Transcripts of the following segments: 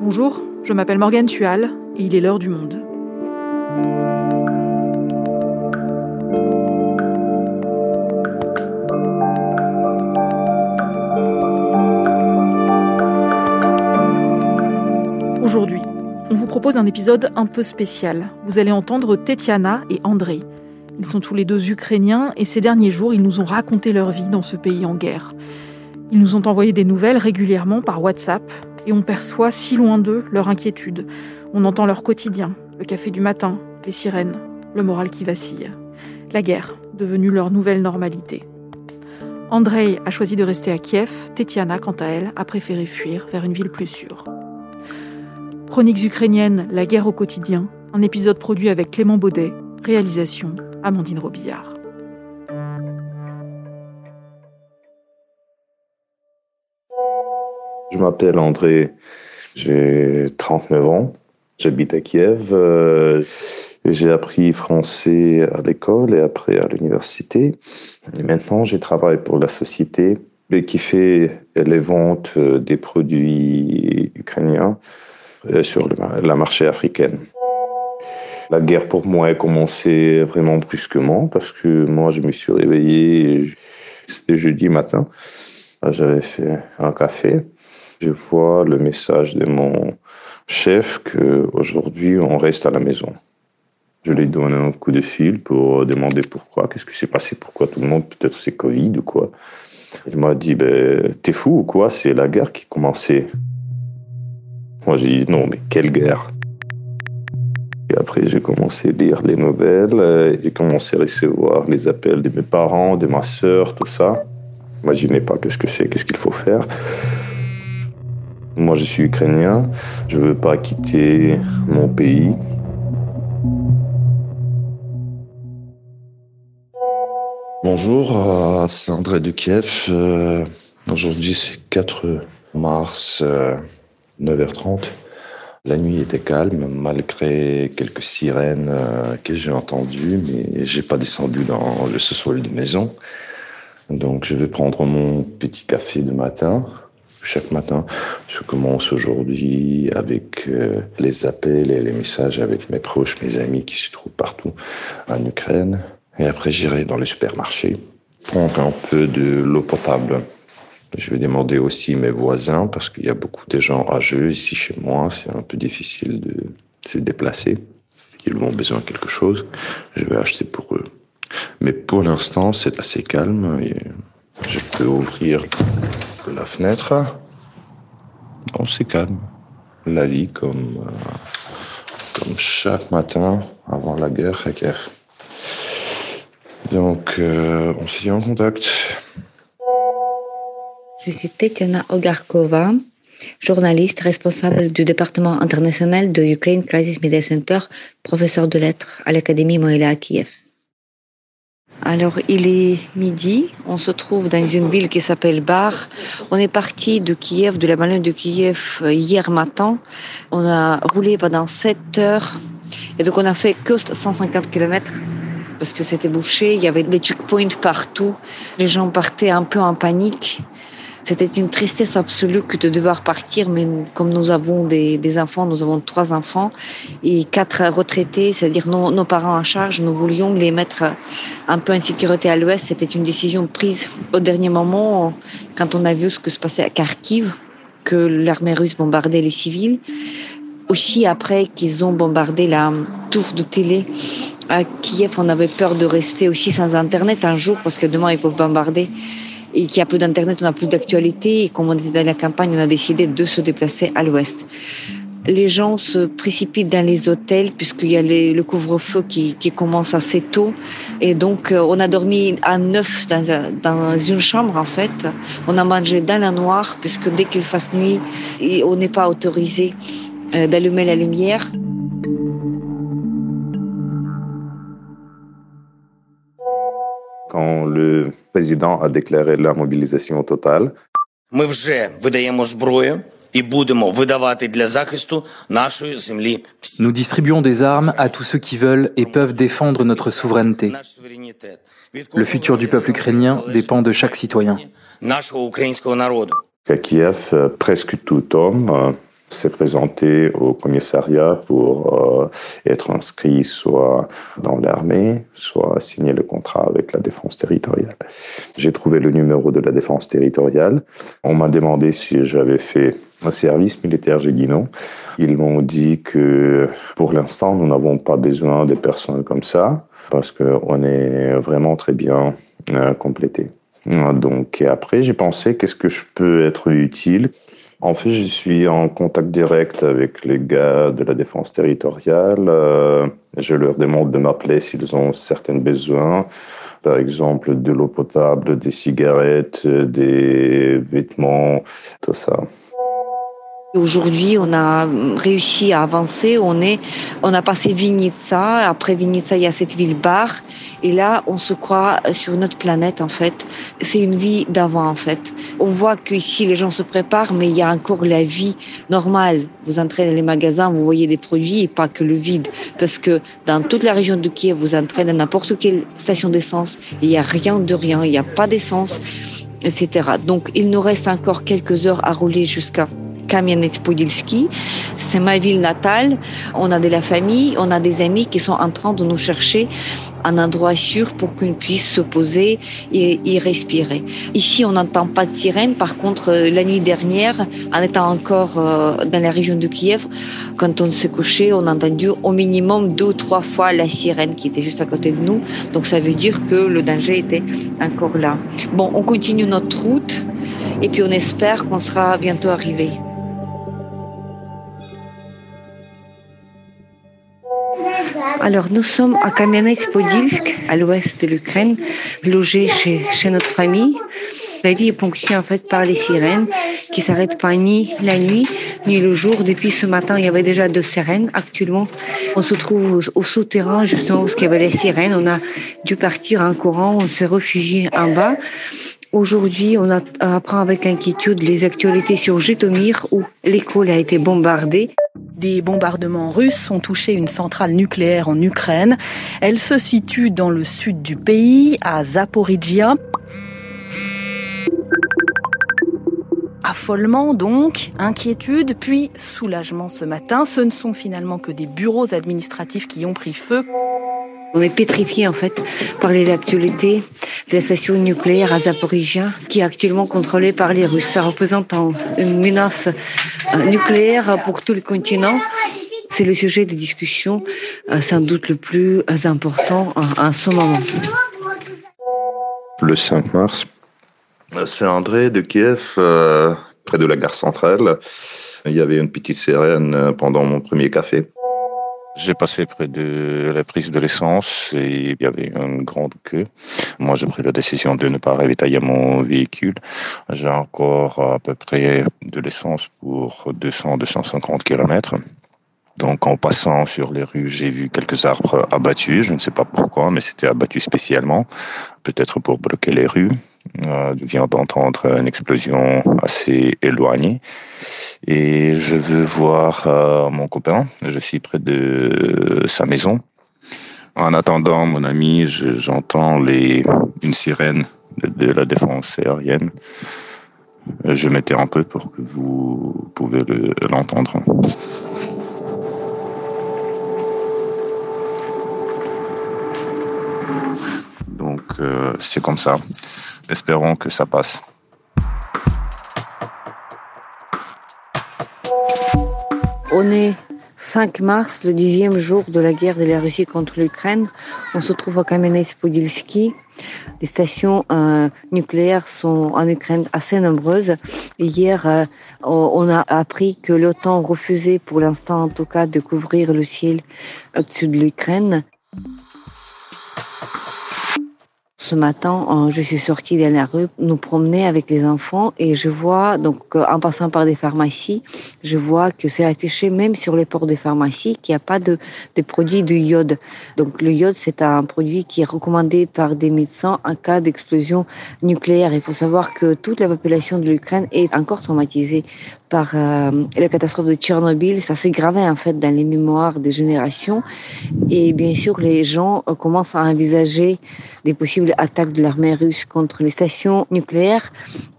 Bonjour, je m'appelle Morgane Tual et il est l'heure du monde. Aujourd'hui, on vous propose un épisode un peu spécial. Vous allez entendre Tetiana et Andrei. Ils sont tous les deux ukrainiens et ces derniers jours, ils nous ont raconté leur vie dans ce pays en guerre. Ils nous ont envoyé des nouvelles régulièrement par WhatsApp et on perçoit si loin d'eux leur inquiétude. On entend leur quotidien, le café du matin, les sirènes, le moral qui vacille. La guerre, devenue leur nouvelle normalité. Andrei a choisi de rester à Kiev, Tetiana, quant à elle, a préféré fuir vers une ville plus sûre. Chroniques ukrainiennes, la guerre au quotidien, un épisode produit avec Clément Baudet, réalisation Amandine Robillard. Je m'appelle André, j'ai 39 ans, j'habite à Kiev. Euh, j'ai appris français à l'école et après à l'université. Et maintenant, je travaille pour la société qui fait les ventes des produits ukrainiens euh, sur le, marché africain. La guerre pour moi a commencé vraiment brusquement parce que moi je me suis réveillé, c'était jeudi matin, j'avais fait un café. Je vois le message de mon chef qu'aujourd'hui on reste à la maison. Je lui donne un coup de fil pour demander pourquoi, qu'est-ce qui s'est passé, pourquoi tout le monde, peut-être c'est Covid ou quoi? Il m'a dit, ben, t'es fou ou quoi, c'est la guerre qui commençait. Moi, j'ai dit non, mais quelle guerre? Après, j'ai commencé à lire les nouvelles, euh, j'ai commencé à recevoir les appels de mes parents, de ma sœur, tout ça. Imaginez pas qu'est-ce que c'est, qu'est-ce qu'il faut faire. Moi, je suis ukrainien, je veux pas quitter mon pays. Bonjour, euh, c'est André de Kiev. Euh, aujourd'hui, c'est 4 mars. 9h30. La nuit était calme, malgré quelques sirènes euh, que j'ai entendues, mais j'ai pas descendu dans le sous-sol de maison. Donc, je vais prendre mon petit café de matin. Chaque matin, je commence aujourd'hui avec euh, les appels et les messages avec mes proches, mes amis qui se trouvent partout en Ukraine. Et après, j'irai dans le supermarché prendre un peu de l'eau potable je vais demander aussi mes voisins parce qu'il y a beaucoup de gens âgeux ici chez moi. C'est un peu difficile de se déplacer. Ils ont besoin de quelque chose. Je vais acheter pour eux. Mais pour l'instant, c'est assez calme. Je peux ouvrir la fenêtre. Non, c'est calme. La vie comme, euh, comme chaque matin avant la guerre Donc, euh, on se dit en contact. Je suis Tetiana Ogarkova, journaliste responsable du département international de Ukraine Crisis Media Center, professeur de lettres à l'Académie Moïla à Kiev. Alors, il est midi, on se trouve dans une ville qui s'appelle Bar. On est parti de Kiev, de la banlieue de Kiev, euh, hier matin. On a roulé pendant 7 heures et donc on a fait que 150 km parce que c'était bouché. Il y avait des checkpoints partout. Les gens partaient un peu en panique. C'était une tristesse absolue que de devoir partir, mais comme nous avons des, enfants, nous avons trois enfants et quatre retraités, c'est-à-dire nos, nos, parents en charge, nous voulions les mettre un peu en sécurité à l'ouest. C'était une décision prise au dernier moment quand on a vu ce que se passait à Kharkiv, que l'armée russe bombardait les civils. Aussi après qu'ils ont bombardé la tour de télé à Kiev, on avait peur de rester aussi sans Internet un jour parce que demain ils peuvent bombarder et qu'il n'y a plus d'Internet, on n'a plus d'actualité. Et comme on était dans la campagne, on a décidé de se déplacer à l'ouest. Les gens se précipitent dans les hôtels puisqu'il y a le couvre-feu qui, qui, commence assez tôt. Et donc, euh, on a dormi à neuf dans, dans une chambre, en fait. On a mangé dans la noire puisque dès qu'il fasse nuit, on n'est pas autorisé euh, d'allumer la lumière. Quand le président a déclaré la mobilisation totale. Nous distribuons des armes à tous ceux qui veulent et peuvent défendre notre souveraineté. Le futur du peuple ukrainien dépend de chaque citoyen. À Kiev, presque tout homme s'est présenté au commissariat pour euh, être inscrit soit dans l'armée, soit signer le contrat avec la défense territoriale. J'ai trouvé le numéro de la défense territoriale. On m'a demandé si j'avais fait un service militaire, j'ai dit non. Ils m'ont dit que pour l'instant, nous n'avons pas besoin de personnes comme ça parce qu'on est vraiment très bien euh, complété. Donc après, j'ai pensé qu'est-ce que je peux être utile? En fait, je suis en contact direct avec les gars de la défense territoriale. Euh, je leur demande de m'appeler s'ils ont certains besoins. Par exemple, de l'eau potable, des cigarettes, des vêtements, tout ça. Aujourd'hui, on a réussi à avancer. On est, on a passé Vignitsa. Après Vignitsa, il y a cette ville bar. Et là, on se croit sur notre planète, en fait. C'est une vie d'avant, en fait. On voit qu'ici, les gens se préparent, mais il y a encore la vie normale. Vous entrez dans les magasins, vous voyez des produits et pas que le vide. Parce que dans toute la région de Kiev, vous entrez dans n'importe quelle station d'essence, il n'y a rien de rien. Il n'y a pas d'essence, etc. Donc, il nous reste encore quelques heures à rouler jusqu'à Kamianets-Podilski. C'est ma ville natale. On a de la famille, on a des amis qui sont en train de nous chercher un endroit sûr pour qu'on puisse se poser et y respirer. Ici, on n'entend pas de sirène. Par contre, euh, la nuit dernière, en étant encore euh, dans la région de Kiev, quand on s'est couché, on a entendu au minimum deux ou trois fois la sirène qui était juste à côté de nous. Donc ça veut dire que le danger était encore là. Bon, on continue notre route et puis on espère qu'on sera bientôt arrivé. Alors, nous sommes à Kamianets-Podilsk, à l'ouest de l'Ukraine, logés chez, chez notre famille. La vie est ponctuée en fait par les sirènes qui s'arrêtent pas ni la nuit ni le jour. Depuis ce matin, il y avait déjà deux sirènes. Actuellement, on se trouve au, souterrain justement où il y avait les sirènes. On a dû partir en courant, on s'est réfugié en bas. Aujourd'hui, on apprend avec inquiétude les actualités sur Jitomir où l'école a été bombardée. Des bombardements russes ont touché une centrale nucléaire en Ukraine. Elle se situe dans le sud du pays, à Zaporizhia. Affolement donc, inquiétude, puis soulagement ce matin. Ce ne sont finalement que des bureaux administratifs qui ont pris feu. On est pétrifié en fait par les actualités de la station nucléaire à Zaporizhia, qui est actuellement contrôlée par les Russes. Ça représente une menace euh, nucléaire pour tout le continent. C'est le sujet de discussion euh, sans doute le plus important en ce moment. Le 5 mars, c'est André de Kiev, euh, près de la gare centrale. Il y avait une petite sirène pendant mon premier café. J'ai passé près de la prise de l'essence et il y avait une grande queue. Moi, j'ai pris la décision de ne pas ravitailler mon véhicule. J'ai encore à peu près de l'essence pour 200-250 km. Donc en passant sur les rues, j'ai vu quelques arbres abattus. Je ne sais pas pourquoi, mais c'était abattu spécialement, peut-être pour bloquer les rues. Euh, je viens d'entendre une explosion assez éloignée et je veux voir euh, mon copain. Je suis près de sa maison. En attendant, mon ami, j'entends les une sirène de, la défense aérienne. Je mettais un peu pour que vous pouvez l'entendre. Donc euh, c'est comme ça. Espérons que ça passe. On est 5 mars, le dixième jour de la guerre de la Russie contre l'Ukraine. On se trouve à Kamenets-Podilsky. Les stations euh, nucléaires sont en Ukraine assez nombreuses. hier, euh, on a appris que l'OTAN refusait, pour l'instant en tout cas, de couvrir le ciel au-dessus de l'Ukraine. Ce matin, je suis sortie dans la rue, nous promener avec les enfants et je vois, donc euh, en passant par des pharmacies, je vois que c'est affiché même sur les portes des pharmacies qu'il n'y a pas de, de produits de iode. Donc le iode, c'est un produit qui est recommandé par des médecins en cas d'explosion nucléaire. Il faut savoir que toute la population de l'Ukraine est encore traumatisée par euh, la catastrophe de Tchernobyl. Ça s'est gravé en fait dans les mémoires des générations. Et bien sûr, les gens euh, commencent à envisager des possibles attaques de l'armée russe contre les stations nucléaires.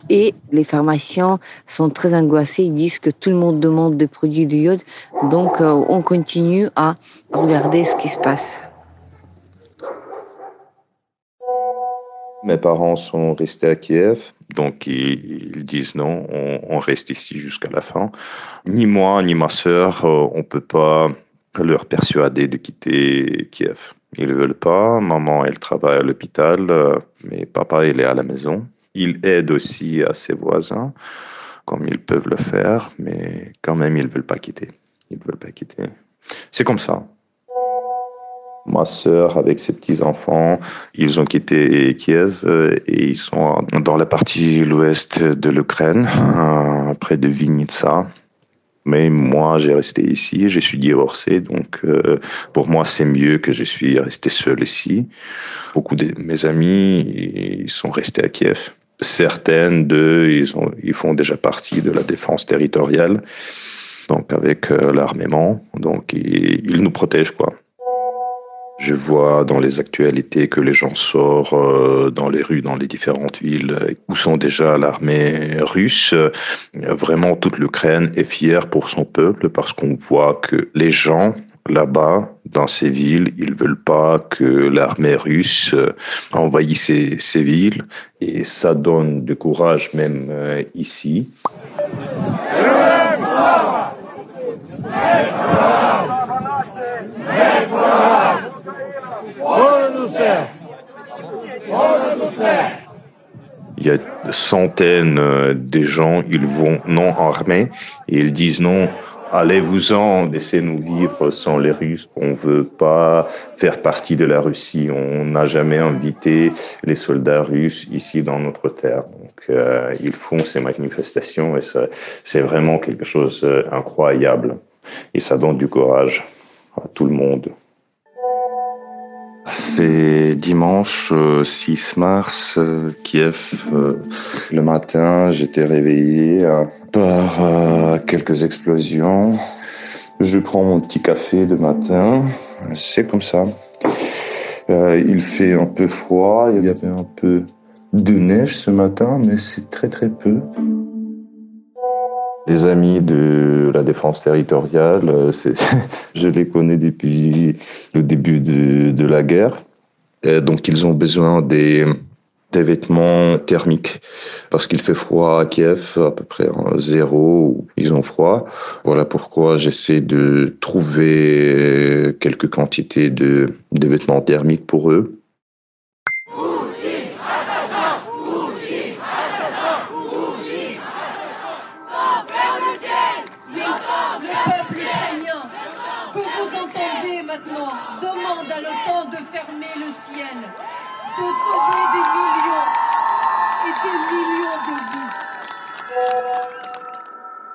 Et les pharmaciens sont très angoissés. Ils disent que tout le monde demande des produits de iode. Donc, euh, on continue à regarder ce qui se passe. Mes parents sont restés à Kiev, donc ils, disent non, on, reste ici jusqu'à la fin. Ni moi, ni ma sœur, euh, on peut pas leur persuader de quitter Kiev. Ils ne veulent pas. Maman, elle travaille à l'hôpital, euh, mais papa, il est à la maison. Il aide aussi à ses voisins, comme ils peuvent le faire, mais quand même, ils ne veulent pas quitter. Ils ne veulent pas quitter. C'est comme ça. Ma sœur, avec ses petits-enfants, ils ont quitté Kiev euh, et ils sont dans la partie l'ouest de l'Ukraine, euh, près de Vinitsa. Mais moi, j'ai resté ici, je suis divorcé, donc euh, pour moi, c'est mieux que je suis resté seul ici. Beaucoup de mes amis, ils sont restés à Kiev. Certaines d'eux, ils, ont, ils font déjà partie de la défense territoriale, donc avec l'armement, donc ils nous protègent, quoi. Je vois dans les actualités que les gens sortent euh, dans les rues, dans les différentes villes où sont déjà l'armée russe. Vraiment, toute l'Ukraine est fière pour son peuple parce qu'on voit que les gens là-bas, dans ces villes, ils veulent pas que l'armée russe euh, envahisse ces, villes et ça donne du courage même euh, ici. Il y a centaines euh, de gens, ils vont non armés et ils disent non, allez-vous-en, laissez-nous vivre sans les Russes. On veut pas faire partie de la Russie. On n'a jamais invité les soldats russes ici dans notre terre. Donc, euh, ils font ces manifestations et c'est vraiment quelque chose d'incroyable. Euh, et ça donne du courage à tout le monde. C'est dimanche 6 euh, mars, euh, Kiev. Euh, le matin, j'étais réveillé par quelques explosions. Je prends mon petit café de matin. C'est comme ça. il fait un peu froid. Il y avait un peu de neige ce matin, mais c'est très très peu. Les amis de la défense territoriale, euh, je les connais depuis le début de, la guerre. donc ils ont besoin des, vêtements thermiques parce qu'il fait froid à Kiev, à peu près zéro, ils ont froid. Voilà pourquoi j'essaie de trouver quelques quantités de vêtements thermiques pour eux. De sauver des millions et des millions de vies.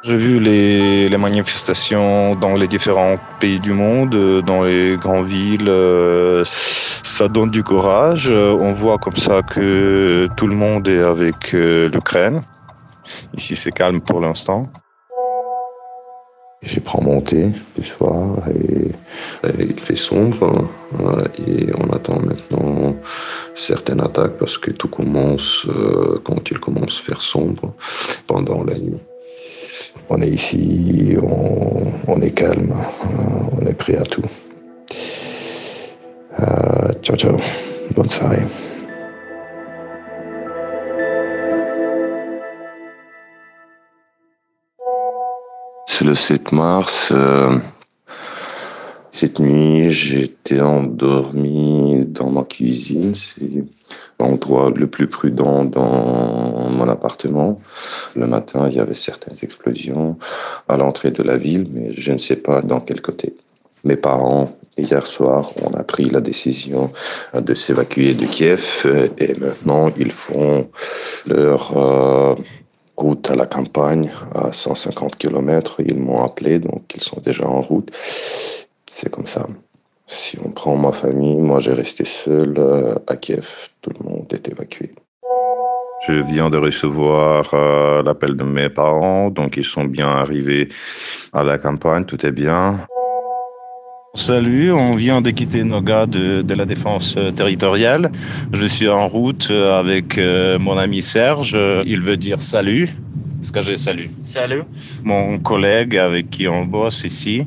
J'ai vu les, les, manifestations dans les différents pays du monde, dans les grandes villes. Euh, ça donne du courage. On voit comme ça que tout le monde est avec euh, l'Ukraine. Ici, c'est calme pour l'instant. J'ai prends mon thé du soir et, il fait sombre hein, et on attend maintenant certaines attaques parce que tout commence euh, quand il commence à faire sombre pendant la nuit. On est ici, on, est calme, hein, on est prêt à tout. Euh, ciao ciao, bonne soirée. C'est le 7 mars. Euh, cette nuit, j'étais endormi dans ma cuisine. C'est l'endroit le plus prudent dans mon appartement. Le matin, il y avait certaines explosions à l'entrée de la ville, mais je ne sais pas dans quel côté. Mes parents, hier soir, on a pris la décision de s'évacuer de Kiev et maintenant ils font leur euh, route à la campagne à 150 km. Ils m'ont appelé, donc ils sont déjà en route. C'est comme ça. Si on prend ma famille, moi j'ai resté seul euh, à Kiev. Tout le monde est évacué. Je viens de recevoir euh, l'appel de mes parents, donc ils sont bien arrivés à la campagne, tout est bien. Salut, on vient de quitter Noga de, de la défense territoriale. Je suis en route avec euh, mon ami Serge. Il veut dire salut. Est-ce que j'ai salut? Salut. Mon collègue avec qui on bosse ici.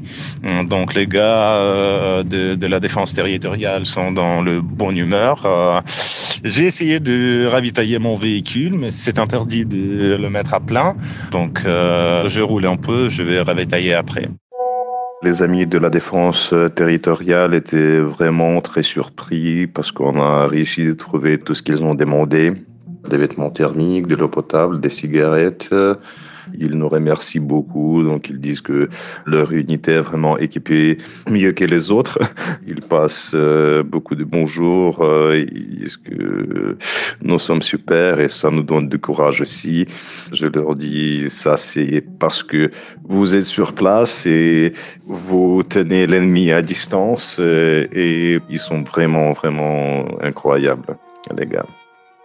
Donc les gars euh, de, de la défense territoriale sont dans le bon humeur. Euh, j'ai essayé de ravitailler mon véhicule, mais c'est interdit de le mettre à plein. Donc euh, je roule un peu, je vais ravitailler après. Les amis de la défense territoriale étaient vraiment très surpris parce qu'on a réussi de trouver tout ce qu'ils ont demandé. Des vêtements thermiques, de l'eau potable, des cigarettes. Ils nous remercient beaucoup, donc ils disent que leur unité est vraiment équipée mieux que les autres. Ils passent euh, beaucoup de bonjours, euh, ils disent que nous sommes super et ça nous donne du courage aussi. Je leur dis ça c'est parce que vous êtes sur place et vous tenez l'ennemi à distance euh, et ils sont vraiment vraiment incroyables les gars.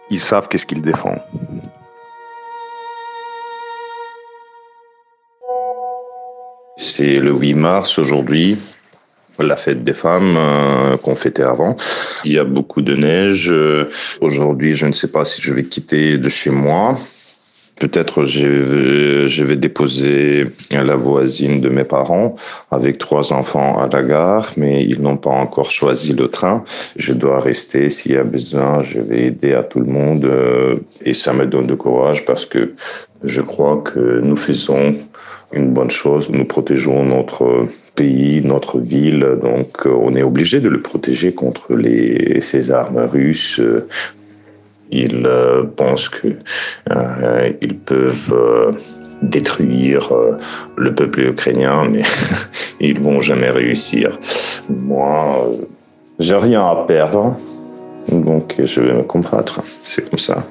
Ils savent qu'est-ce qu'ils défendent. C'est le 8 mars aujourd'hui, la fête des femmes euh, qu'on fêtait avant. Il y a beaucoup de neige. Euh, Aujourd'hui, je ne sais pas si je vais quitter de chez moi. Peut-être je vais, je vais déposer la voisine de mes parents avec trois enfants à la gare, mais ils n'ont pas encore choisi le train. Je dois rester s'il y a besoin. Je vais aider à tout le monde euh, et ça me donne du courage parce que je crois que nous faisons une bonne chose. Nous protégeons notre pays, notre ville, donc euh, on est obligé de le protéger contre ces armes russes. Ils euh, pensent euh, ils peuvent euh, détruire euh, le peuple ukrainien, mais ils vont jamais réussir. Moi, j'ai rien à perdre, donc je vais me combattre. C'est comme ça.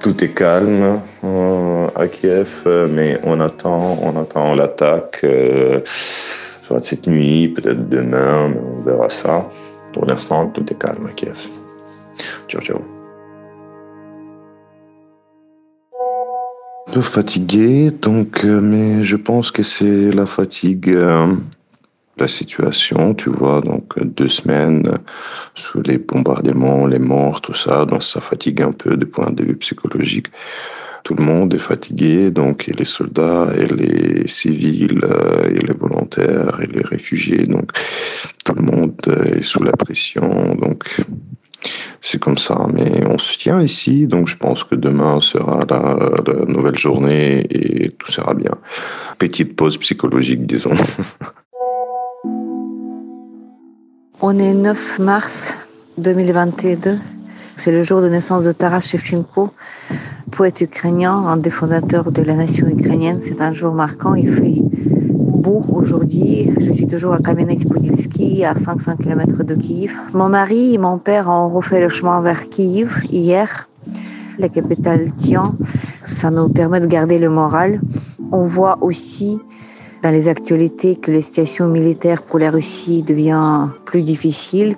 Tout est calme euh, à Kiev, euh, mais on attend, on attend l'attaque. euh, soit cette nuit, peut-être demain, mais on verra ça. Pour l'instant, tout est calme à Kiev. Ciao, ciao. Un peu fatigué, donc, euh, mais je pense que c'est la fatigue, la situation, tu vois, donc deux semaines euh, sous les bombardements, les morts, tout ça, donc ça fatigue un peu du point de vue psychologique. Tout le monde est fatigué, donc et les soldats, et les civils, euh, et les volontaires, et les réfugiés, donc tout le monde euh, est sous la pression, donc c'est comme ça, mais on se tient ici, donc je pense que demain sera la, la nouvelle journée et tout sera bien. Petite pause psychologique, disons. On est 9 mars 2022. C'est le jour de naissance de Taras Shevchenko, poète ukrainien, un des fondateurs de la nation ukrainienne. C'est un jour marquant. Il fait beau aujourd'hui. Je suis toujours à Kamenets-Podilsky, à 500 km de Kiev. Mon mari et mon père ont refait le chemin vers Kiev hier. La capitale tient. Ça nous permet de garder le moral. On voit aussi dans les actualités que la situation militaire pour la Russie devient plus difficile.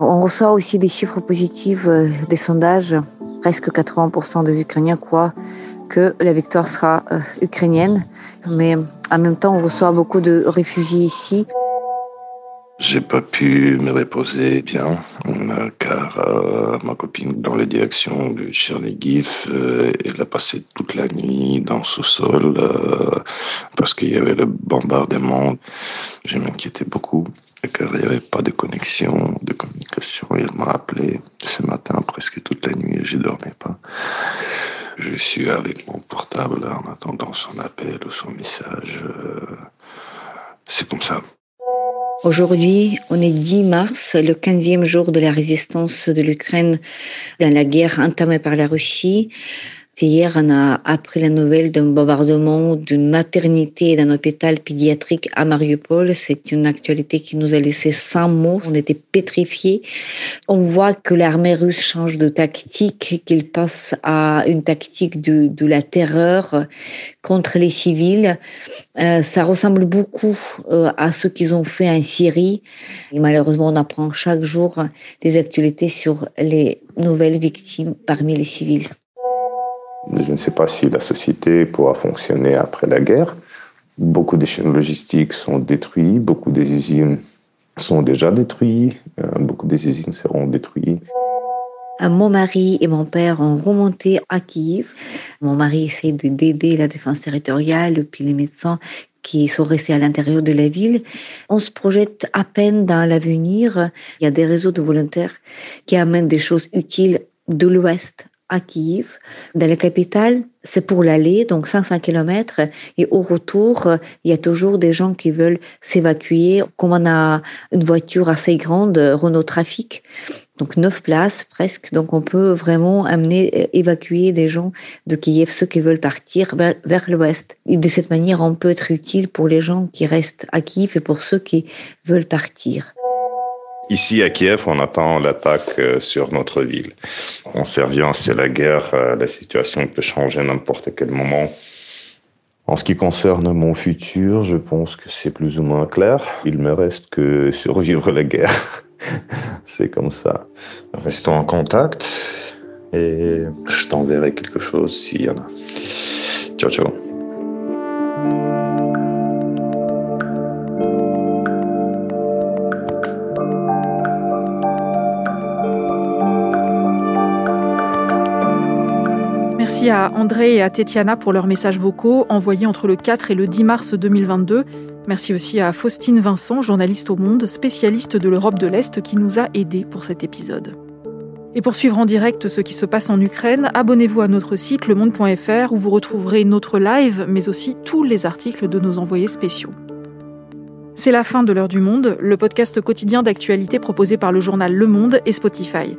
On reçoit aussi des chiffres positifs euh, des sondages. Presque 80% des Ukrainiens croient que la victoire sera euh, ukrainienne. Mais en même temps, on reçoit beaucoup de réfugiés ici. J'ai pas pu me reposer bien, car euh, ma copine dans la direction de Chernigiv, euh, elle a passé toute la nuit dans le sous-sol euh, parce qu'il y avait le bombardement. Je m'inquiétais beaucoup, car il n'y avait pas de connexion, de communication. Elle m'a appelé ce matin presque toute la nuit et je dormais pas. Je suis avec mon portable en attendant son appel ou son message. euh, C'est comme ça. Aujourd'hui, on est 10 mars, le 15e jour de la résistance de l'Ukraine dans la guerre entamée par la Russie. Hier, on a appris la nouvelle d'un bombardement d'une maternité et d'un hôpital pédiatrique à Mariupol. C'est une actualité qui nous a laissé sans mots. On était pétrifiés. On voit que l'armée russe change de tactique, qu'il passe à une tactique de, la terreur contre les civils. Euh, ça ressemble beaucoup euh, à ce qu'ils ont fait en Syrie. Et malheureusement, on apprend chaque jour des actualités sur les nouvelles victimes parmi les civils. Je ne sais pas si la société pourra fonctionner après la guerre. Beaucoup des chaînes logistiques sont détruites, beaucoup des usines sont déjà détruites, euh, beaucoup des usines seront détruites. Mon mari et mon père ont remonté à Kiev. Mon mari essaie d'aider la défense territoriale, puis les médecins qui sont restés à l'intérieur de la ville. On se projette à peine dans l'avenir. Il y a des réseaux de volontaires qui amènent des choses utiles de l'Ouest à Kiev. Dans la capitale, c'est pour l'aller, donc 500 km. Et au retour, il y a toujours des gens qui veulent s'évacuer. Comme on a une voiture assez grande, Renault Trafic, donc neuf places presque. Donc on peut vraiment amener, évacuer des gens de Kiev, ceux qui veulent partir vers l'ouest. Et de cette manière, on peut être utile pour les gens qui restent à Kiev et pour ceux qui veulent partir. Ici à Kiev, on attend l'attaque euh, sur notre ville. On sait rien, c'est la guerre, euh, la situation peut changer à n'importe quel moment. En ce qui concerne mon futur, je pense que c'est plus ou moins clair. Il me reste que survivre la guerre. c'est comme ça. Restons en contact et je t'enverrai quelque chose s'il y en a. Ciao, ciao. Merci à André et à Tetiana pour leurs messages vocaux envoyés entre le 4 et le 10 mars 2022. Merci aussi à Faustine Vincent, journaliste au Monde, spécialiste de l'Europe de l'Est, qui nous a aidés pour cet épisode. Et pour suivre en direct ce qui se passe en Ukraine, abonnez-vous à notre site lemonde.fr où vous retrouverez notre live, mais aussi tous les articles de nos envoyés spéciaux. C'est la fin de l'heure du monde, le podcast quotidien d'actualité proposé par le journal Le Monde et Spotify.